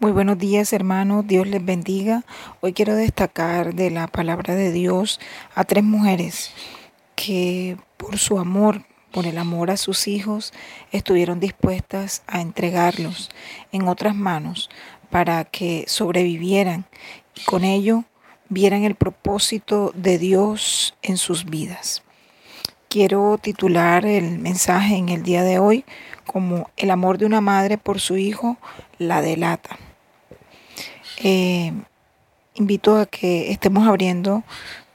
Muy buenos días hermanos, Dios les bendiga. Hoy quiero destacar de la palabra de Dios a tres mujeres que por su amor, por el amor a sus hijos, estuvieron dispuestas a entregarlos en otras manos para que sobrevivieran y con ello vieran el propósito de Dios en sus vidas. Quiero titular el mensaje en el día de hoy como el amor de una madre por su hijo la delata. Eh, invito a que estemos abriendo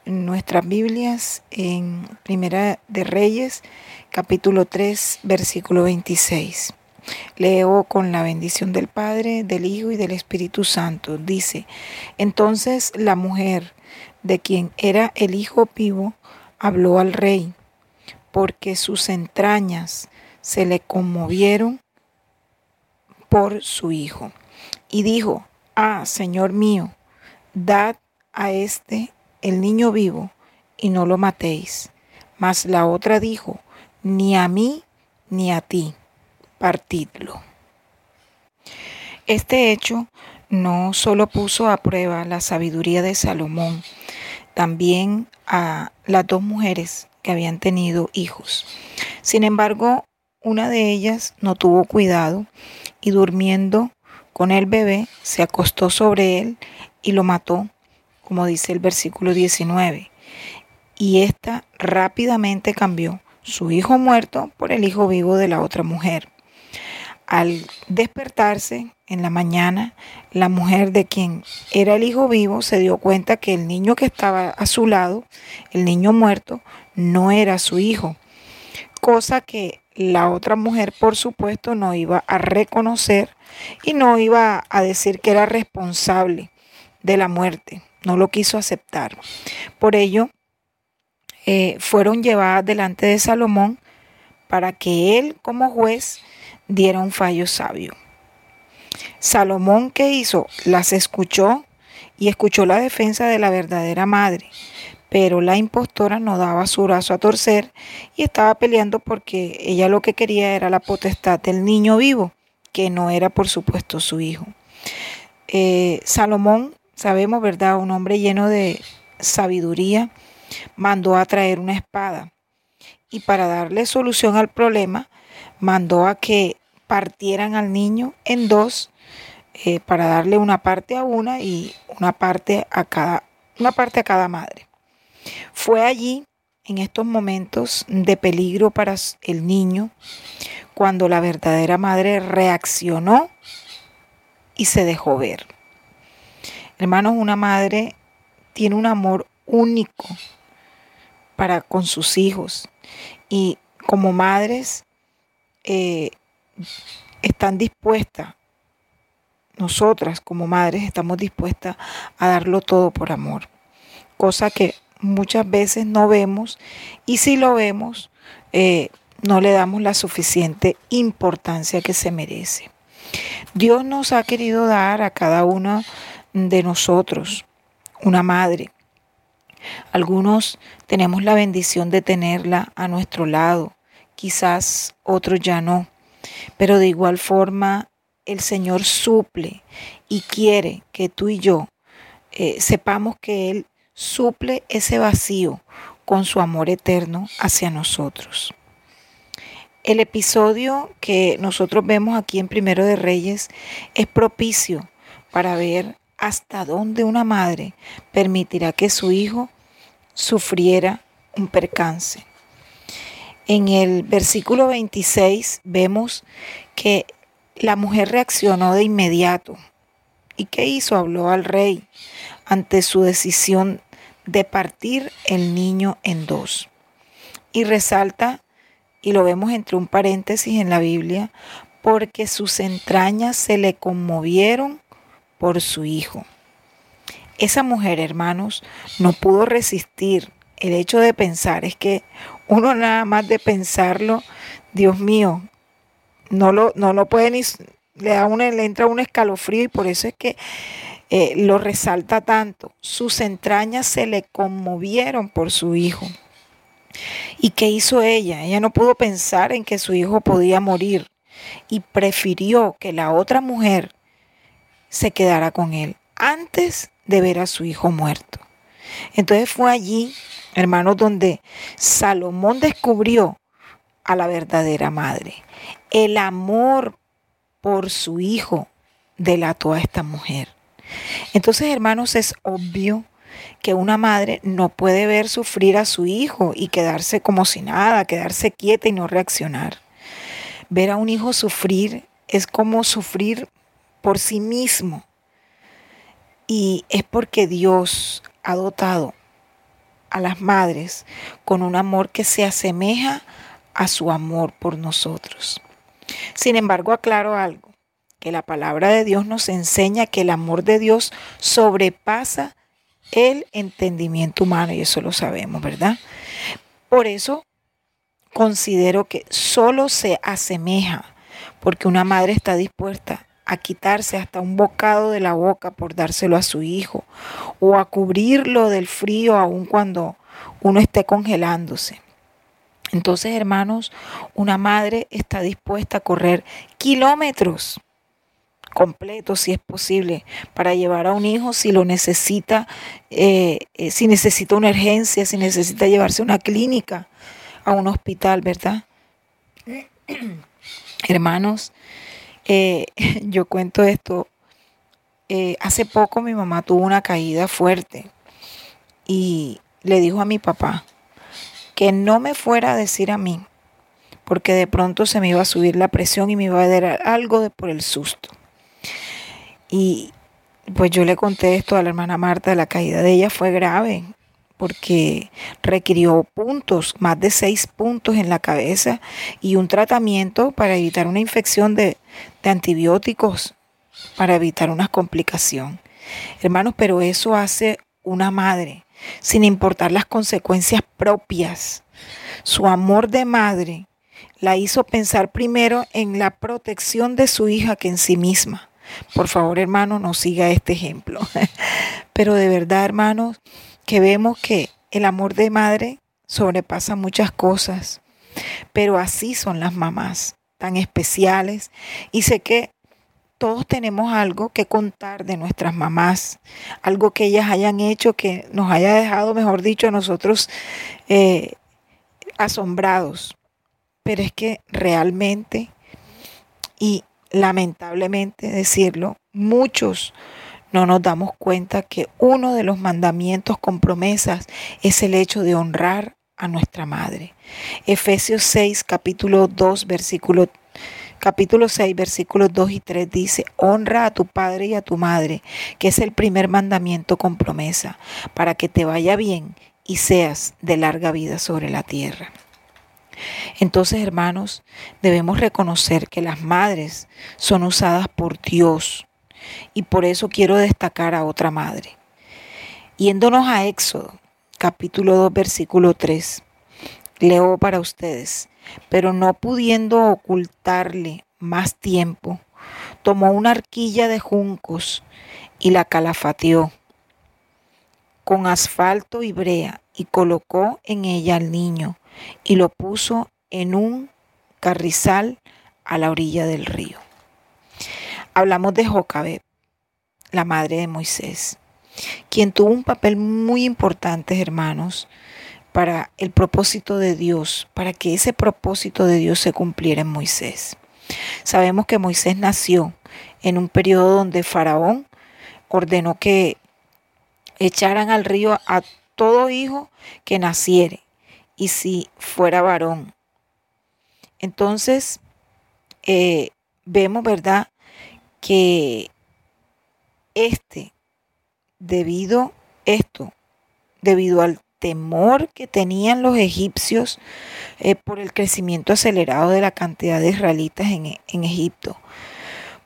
nuestras Biblias en Primera de Reyes, capítulo 3, versículo 26. Leo con la bendición del Padre, del Hijo y del Espíritu Santo. Dice, entonces la mujer de quien era el hijo vivo habló al rey, porque sus entrañas se le conmovieron por su hijo. Y dijo, Ah, Señor mío, dad a este el niño vivo y no lo matéis. Mas la otra dijo, ni a mí ni a ti, partidlo. Este hecho no solo puso a prueba la sabiduría de Salomón, también a las dos mujeres que habían tenido hijos. Sin embargo, una de ellas no tuvo cuidado y durmiendo con el bebé, se acostó sobre él y lo mató, como dice el versículo 19. Y ésta rápidamente cambió su hijo muerto por el hijo vivo de la otra mujer. Al despertarse en la mañana, la mujer de quien era el hijo vivo se dio cuenta que el niño que estaba a su lado, el niño muerto, no era su hijo, cosa que la otra mujer, por supuesto, no iba a reconocer y no iba a decir que era responsable de la muerte. No lo quiso aceptar. Por ello, eh, fueron llevadas delante de Salomón para que él, como juez, diera un fallo sabio. Salomón, ¿qué hizo? Las escuchó y escuchó la defensa de la verdadera madre pero la impostora no daba su brazo a torcer y estaba peleando porque ella lo que quería era la potestad del niño vivo, que no era por supuesto su hijo. Eh, Salomón, sabemos, ¿verdad? Un hombre lleno de sabiduría, mandó a traer una espada y para darle solución al problema, mandó a que partieran al niño en dos eh, para darle una parte a una y una parte a cada, una parte a cada madre. Fue allí, en estos momentos de peligro para el niño, cuando la verdadera madre reaccionó y se dejó ver. Hermanos, una madre tiene un amor único para con sus hijos y como madres eh, están dispuestas, nosotras como madres estamos dispuestas a darlo todo por amor, cosa que muchas veces no vemos y si lo vemos, eh, no le damos la suficiente importancia que se merece. Dios nos ha querido dar a cada uno de nosotros una madre. Algunos tenemos la bendición de tenerla a nuestro lado, quizás otros ya no, pero de igual forma el Señor suple y quiere que tú y yo eh, sepamos que Él suple ese vacío con su amor eterno hacia nosotros. El episodio que nosotros vemos aquí en Primero de Reyes es propicio para ver hasta dónde una madre permitirá que su hijo sufriera un percance. En el versículo 26 vemos que la mujer reaccionó de inmediato. ¿Y qué hizo? Habló al rey ante su decisión de partir el niño en dos. Y resalta, y lo vemos entre un paréntesis en la Biblia, porque sus entrañas se le conmovieron por su hijo. Esa mujer, hermanos, no pudo resistir el hecho de pensar. Es que uno nada más de pensarlo, Dios mío, no lo, no lo puede ni, le, da una, le entra un escalofrío y por eso es que eh, lo resalta tanto. Sus entrañas se le conmovieron por su hijo. ¿Y qué hizo ella? Ella no pudo pensar en que su hijo podía morir y prefirió que la otra mujer se quedara con él antes de ver a su hijo muerto. Entonces fue allí, hermanos, donde Salomón descubrió a la verdadera madre. El amor por su hijo delató a esta mujer. Entonces, hermanos, es obvio que una madre no puede ver sufrir a su hijo y quedarse como si nada, quedarse quieta y no reaccionar. Ver a un hijo sufrir es como sufrir por sí mismo. Y es porque Dios ha dotado a las madres con un amor que se asemeja a su amor por nosotros. Sin embargo, aclaro algo, que la palabra de Dios nos enseña que el amor de Dios sobrepasa el entendimiento humano y eso lo sabemos, ¿verdad? Por eso considero que solo se asemeja porque una madre está dispuesta a quitarse hasta un bocado de la boca por dárselo a su hijo o a cubrirlo del frío aun cuando uno esté congelándose. Entonces, hermanos, una madre está dispuesta a correr kilómetros completo, si es posible, para llevar a un hijo si lo necesita, eh, eh, si necesita una urgencia, si necesita llevarse a una clínica, a un hospital, ¿verdad? Hermanos, eh, yo cuento esto. hace poco mi mamá tuvo una caída fuerte y le dijo a mi papá que no me fuera a decir a mí, porque de pronto se me iba a subir la presión y me iba a dar algo de por el susto. Y pues yo le conté esto a la hermana Marta, la caída de ella fue grave porque requirió puntos, más de seis puntos en la cabeza y un tratamiento para evitar una infección de, de antibióticos, para evitar una complicación. Hermanos, pero eso hace una madre, sin importar las consecuencias propias. Su amor de madre la hizo pensar primero en la protección de su hija que en sí misma. Por favor, hermano, no siga este ejemplo. Pero de verdad, hermanos, que vemos que el amor de madre sobrepasa muchas cosas. Pero así son las mamás, tan especiales. Y sé que todos tenemos algo que contar de nuestras mamás, algo que ellas hayan hecho que nos haya dejado, mejor dicho, a nosotros eh, asombrados. Pero es que realmente, y lamentablemente decirlo, muchos no nos damos cuenta que uno de los mandamientos con promesas es el hecho de honrar a nuestra madre. Efesios 6, capítulo 2, versículo capítulo 6, versículos 2 y 3 dice, honra a tu padre y a tu madre, que es el primer mandamiento con promesa, para que te vaya bien y seas de larga vida sobre la tierra. Entonces, hermanos, debemos reconocer que las madres son usadas por Dios. Y por eso quiero destacar a otra madre. Yéndonos a Éxodo, capítulo 2, versículo 3, leo para ustedes, pero no pudiendo ocultarle más tiempo, tomó una arquilla de juncos y la calafateó con asfalto y brea y colocó en ella al niño y lo puso en un carrizal a la orilla del río. Hablamos de Jocabet, la madre de Moisés, quien tuvo un papel muy importante, hermanos, para el propósito de Dios, para que ese propósito de Dios se cumpliera en Moisés. Sabemos que Moisés nació en un periodo donde Faraón ordenó que echaran al río a todo hijo que naciere y si fuera varón. Entonces, eh, vemos, ¿verdad?, que este, debido esto, debido al temor que tenían los egipcios eh, por el crecimiento acelerado de la cantidad de israelitas en, en Egipto,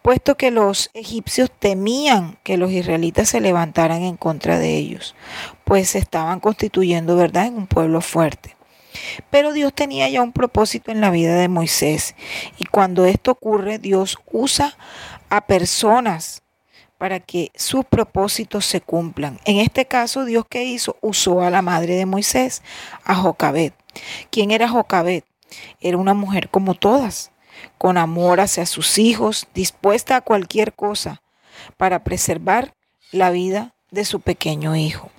puesto que los egipcios temían que los israelitas se levantaran en contra de ellos, pues se estaban constituyendo, ¿verdad?, en un pueblo fuerte. Pero Dios tenía ya un propósito en la vida de Moisés. Y cuando esto ocurre, Dios usa a personas para que sus propósitos se cumplan. En este caso, Dios que hizo, usó a la madre de Moisés, a Jocabet. ¿Quién era Jocabet? Era una mujer como todas, con amor hacia sus hijos, dispuesta a cualquier cosa para preservar la vida de su pequeño hijo.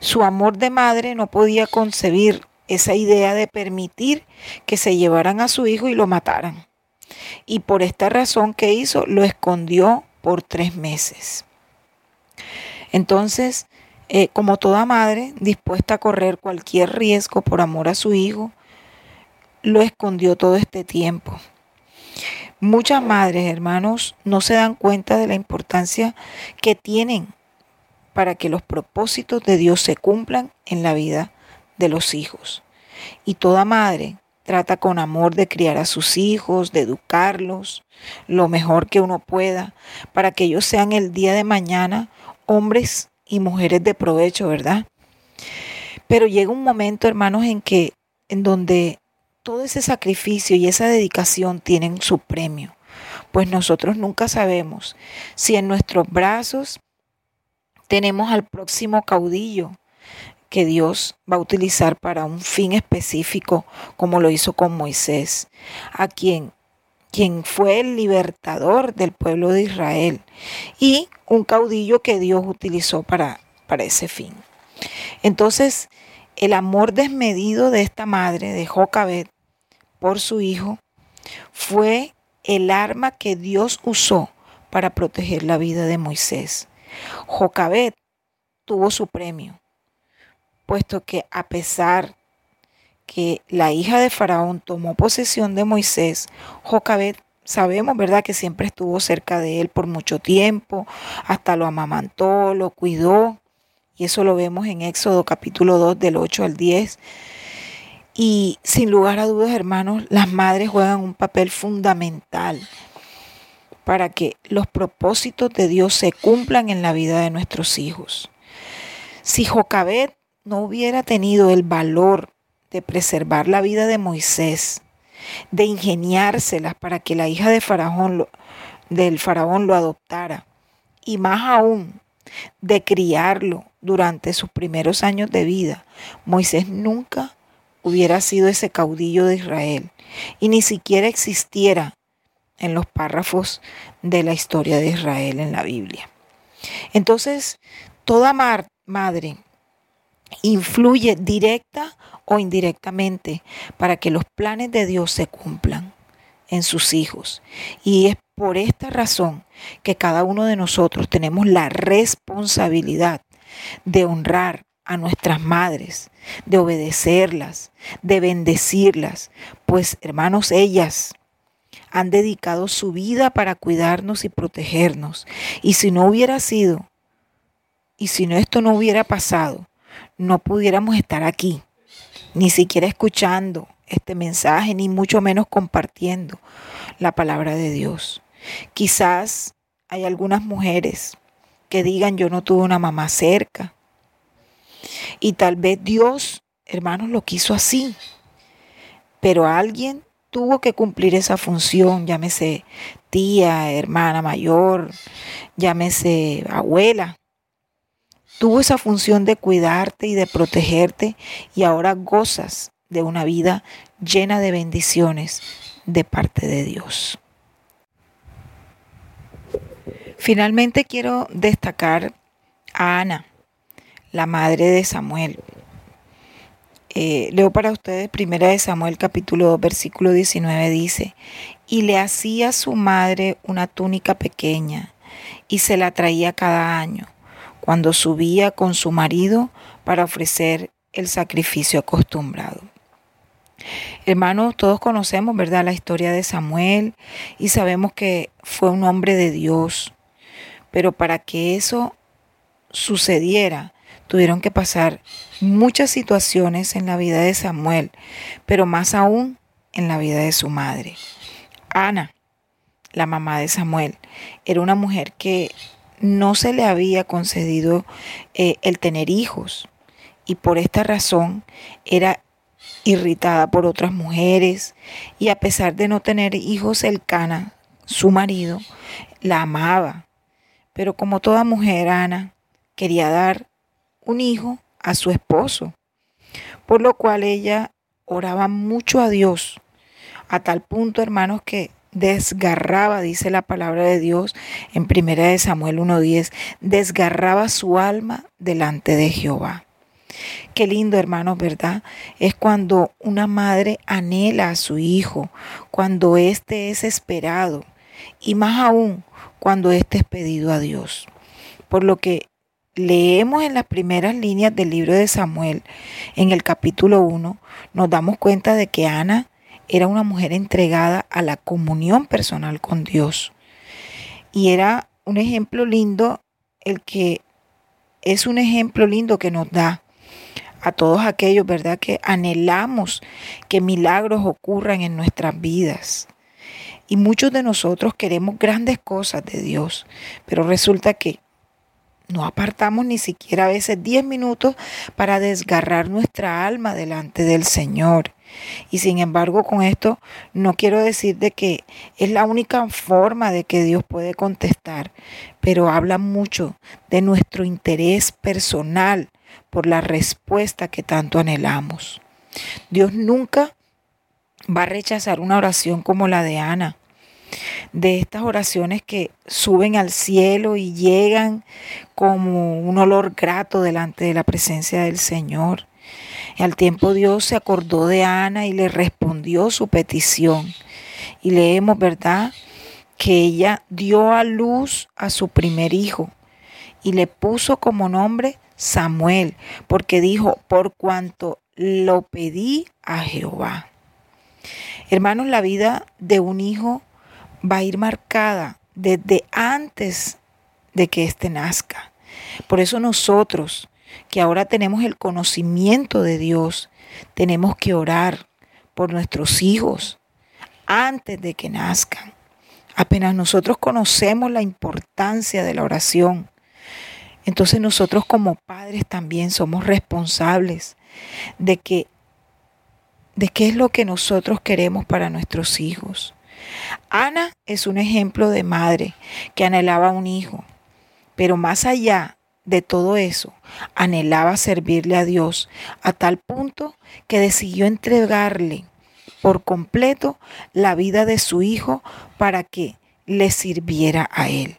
Su amor de madre no podía concebir esa idea de permitir que se llevaran a su hijo y lo mataran. Y por esta razón que hizo, lo escondió por tres meses. Entonces, eh, como toda madre, dispuesta a correr cualquier riesgo por amor a su hijo, lo escondió todo este tiempo. Muchas madres, hermanos, no se dan cuenta de la importancia que tienen para que los propósitos de Dios se cumplan en la vida de los hijos. Y toda madre trata con amor de criar a sus hijos, de educarlos lo mejor que uno pueda, para que ellos sean el día de mañana hombres y mujeres de provecho, ¿verdad? Pero llega un momento, hermanos, en que en donde todo ese sacrificio y esa dedicación tienen su premio, pues nosotros nunca sabemos si en nuestros brazos tenemos al próximo caudillo que Dios va a utilizar para un fin específico, como lo hizo con Moisés, a quien quien fue el libertador del pueblo de Israel y un caudillo que Dios utilizó para, para ese fin. Entonces, el amor desmedido de esta madre, de Jocabet, por su hijo, fue el arma que Dios usó para proteger la vida de Moisés. Jocabet tuvo su premio, puesto que a pesar que la hija de Faraón tomó posesión de Moisés, Jocabet sabemos, ¿verdad?, que siempre estuvo cerca de él por mucho tiempo, hasta lo amamantó, lo cuidó, y eso lo vemos en Éxodo capítulo 2 del 8 al 10. Y sin lugar a dudas, hermanos, las madres juegan un papel fundamental para que los propósitos de Dios se cumplan en la vida de nuestros hijos. Si Jocabet no hubiera tenido el valor de preservar la vida de Moisés, de ingeniárselas para que la hija de faraón del faraón lo adoptara, y más aún de criarlo durante sus primeros años de vida, Moisés nunca hubiera sido ese caudillo de Israel y ni siquiera existiera en los párrafos de la historia de Israel en la Biblia. Entonces, toda madre influye directa o indirectamente para que los planes de Dios se cumplan en sus hijos. Y es por esta razón que cada uno de nosotros tenemos la responsabilidad de honrar a nuestras madres, de obedecerlas, de bendecirlas, pues hermanos, ellas han dedicado su vida para cuidarnos y protegernos. Y si no hubiera sido, y si no esto no hubiera pasado, no pudiéramos estar aquí, ni siquiera escuchando este mensaje, ni mucho menos compartiendo la palabra de Dios. Quizás hay algunas mujeres que digan yo no tuve una mamá cerca. Y tal vez Dios, hermanos, lo quiso así. Pero alguien tuvo que cumplir esa función, llámese tía, hermana mayor, llámese abuela tuvo esa función de cuidarte y de protegerte y ahora gozas de una vida llena de bendiciones de parte de Dios. Finalmente quiero destacar a Ana, la madre de Samuel. Eh, leo para ustedes primera de Samuel capítulo 2 versículo 19 dice, y le hacía su madre una túnica pequeña y se la traía cada año cuando subía con su marido para ofrecer el sacrificio acostumbrado. Hermanos, todos conocemos, ¿verdad?, la historia de Samuel y sabemos que fue un hombre de Dios, pero para que eso sucediera, tuvieron que pasar muchas situaciones en la vida de Samuel, pero más aún en la vida de su madre. Ana, la mamá de Samuel, era una mujer que no se le había concedido eh, el tener hijos y por esta razón era irritada por otras mujeres y a pesar de no tener hijos, el Cana, su marido, la amaba. Pero como toda mujer, Ana quería dar un hijo a su esposo, por lo cual ella oraba mucho a Dios, a tal punto, hermanos, que desgarraba, dice la palabra de Dios en primera de Samuel 1:10, desgarraba su alma delante de Jehová. Qué lindo, hermanos, ¿verdad? Es cuando una madre anhela a su hijo, cuando éste es esperado y más aún cuando éste es pedido a Dios. Por lo que leemos en las primeras líneas del libro de Samuel, en el capítulo 1, nos damos cuenta de que Ana era una mujer entregada a la comunión personal con Dios. Y era un ejemplo lindo, el que es un ejemplo lindo que nos da a todos aquellos, ¿verdad? Que anhelamos que milagros ocurran en nuestras vidas. Y muchos de nosotros queremos grandes cosas de Dios, pero resulta que no apartamos ni siquiera a veces 10 minutos para desgarrar nuestra alma delante del Señor. Y sin embargo, con esto no quiero decir de que es la única forma de que Dios puede contestar, pero habla mucho de nuestro interés personal por la respuesta que tanto anhelamos. Dios nunca va a rechazar una oración como la de Ana, de estas oraciones que suben al cielo y llegan como un olor grato delante de la presencia del Señor. Al tiempo Dios se acordó de Ana y le respondió su petición. Y leemos, ¿verdad? Que ella dio a luz a su primer hijo y le puso como nombre Samuel, porque dijo, por cuanto lo pedí a Jehová. Hermanos, la vida de un hijo va a ir marcada desde antes de que éste nazca. Por eso nosotros, que ahora tenemos el conocimiento de Dios, tenemos que orar por nuestros hijos antes de que nazcan. Apenas nosotros conocemos la importancia de la oración, entonces nosotros como padres también somos responsables de que de qué es lo que nosotros queremos para nuestros hijos. Ana es un ejemplo de madre que anhelaba un hijo, pero más allá de todo eso, anhelaba servirle a Dios a tal punto que decidió entregarle por completo la vida de su hijo para que le sirviera a él.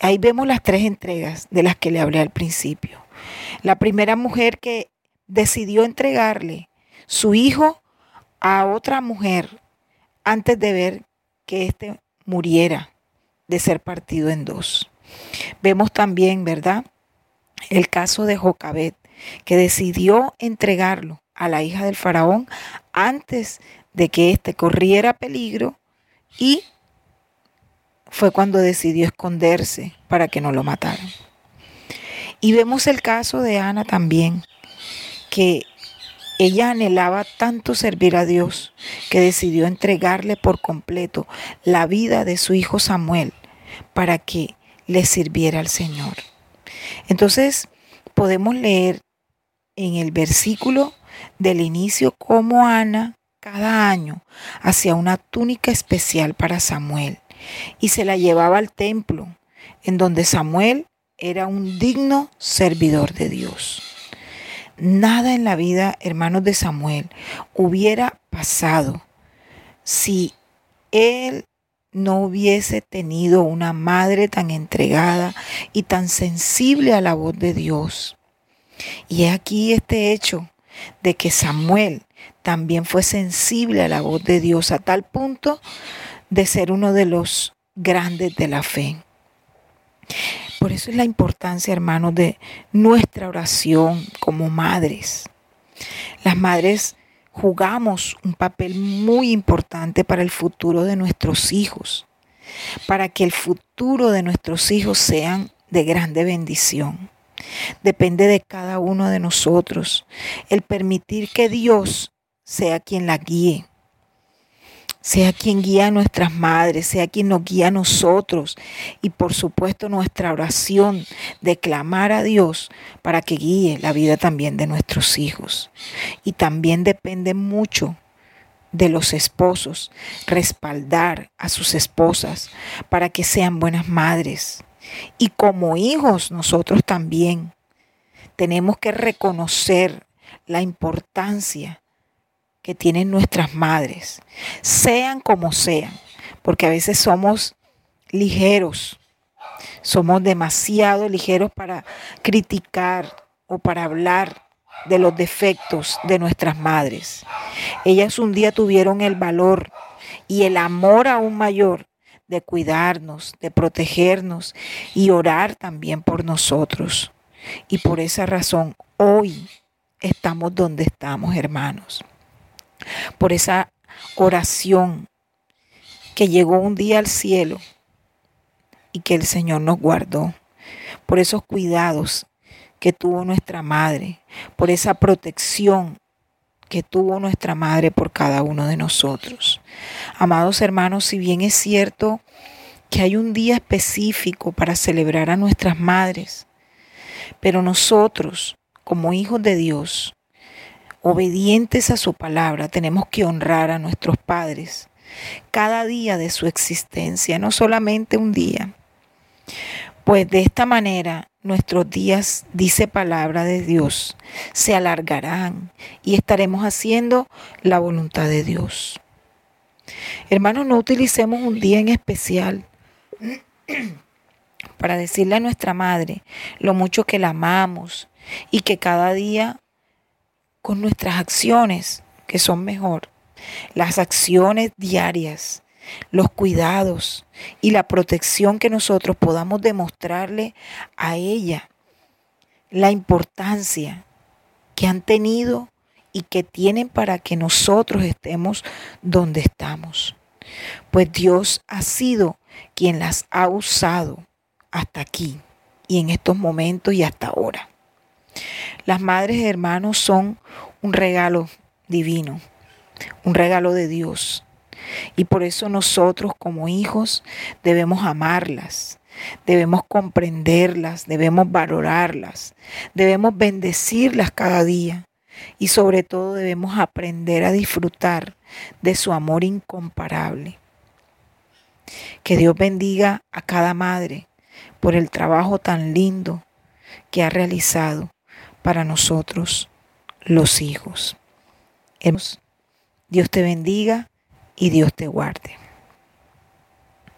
Ahí vemos las tres entregas de las que le hablé al principio. La primera mujer que decidió entregarle su hijo a otra mujer antes de ver que éste muriera de ser partido en dos. Vemos también, ¿verdad? El caso de Jocabet, que decidió entregarlo a la hija del faraón antes de que éste corriera peligro y fue cuando decidió esconderse para que no lo mataran. Y vemos el caso de Ana también, que ella anhelaba tanto servir a Dios que decidió entregarle por completo la vida de su hijo Samuel para que le sirviera al Señor. Entonces podemos leer en el versículo del inicio cómo Ana cada año hacía una túnica especial para Samuel y se la llevaba al templo, en donde Samuel era un digno servidor de Dios. Nada en la vida, hermanos de Samuel, hubiera pasado si él no hubiese tenido una madre tan entregada y tan sensible a la voz de Dios. Y es aquí este hecho de que Samuel también fue sensible a la voz de Dios a tal punto de ser uno de los grandes de la fe. Por eso es la importancia, hermanos, de nuestra oración como madres. Las madres jugamos un papel muy importante para el futuro de nuestros hijos, para que el futuro de nuestros hijos sean de grande bendición. Depende de cada uno de nosotros el permitir que Dios sea quien la guíe, sea quien guía a nuestras madres, sea quien nos guía a nosotros y por supuesto nuestra oración de clamar a Dios para que guíe la vida también de nuestros hijos. Y también depende mucho de los esposos respaldar a sus esposas para que sean buenas madres. Y como hijos nosotros también tenemos que reconocer la importancia que tienen nuestras madres, sean como sean, porque a veces somos ligeros, somos demasiado ligeros para criticar o para hablar de los defectos de nuestras madres. Ellas un día tuvieron el valor y el amor aún mayor de cuidarnos, de protegernos y orar también por nosotros. Y por esa razón hoy estamos donde estamos, hermanos. Por esa oración que llegó un día al cielo y que el Señor nos guardó. Por esos cuidados que tuvo nuestra madre, por esa protección que tuvo nuestra madre por cada uno de nosotros. Amados hermanos, si bien es cierto que hay un día específico para celebrar a nuestras madres, pero nosotros, como hijos de Dios, obedientes a su palabra, tenemos que honrar a nuestros padres cada día de su existencia, no solamente un día. Pues de esta manera nuestros días, dice palabra de Dios, se alargarán y estaremos haciendo la voluntad de Dios. Hermanos, no utilicemos un día en especial para decirle a nuestra madre lo mucho que la amamos y que cada día con nuestras acciones, que son mejor, las acciones diarias, los cuidados y la protección que nosotros podamos demostrarle a ella, la importancia que han tenido y que tienen para que nosotros estemos donde estamos. Pues Dios ha sido quien las ha usado hasta aquí y en estos momentos y hasta ahora. Las madres y hermanos son un regalo divino, un regalo de Dios. Y por eso nosotros como hijos debemos amarlas, debemos comprenderlas, debemos valorarlas, debemos bendecirlas cada día y sobre todo debemos aprender a disfrutar de su amor incomparable. Que Dios bendiga a cada madre por el trabajo tan lindo que ha realizado para nosotros los hijos. Dios te bendiga y Dios te guarde.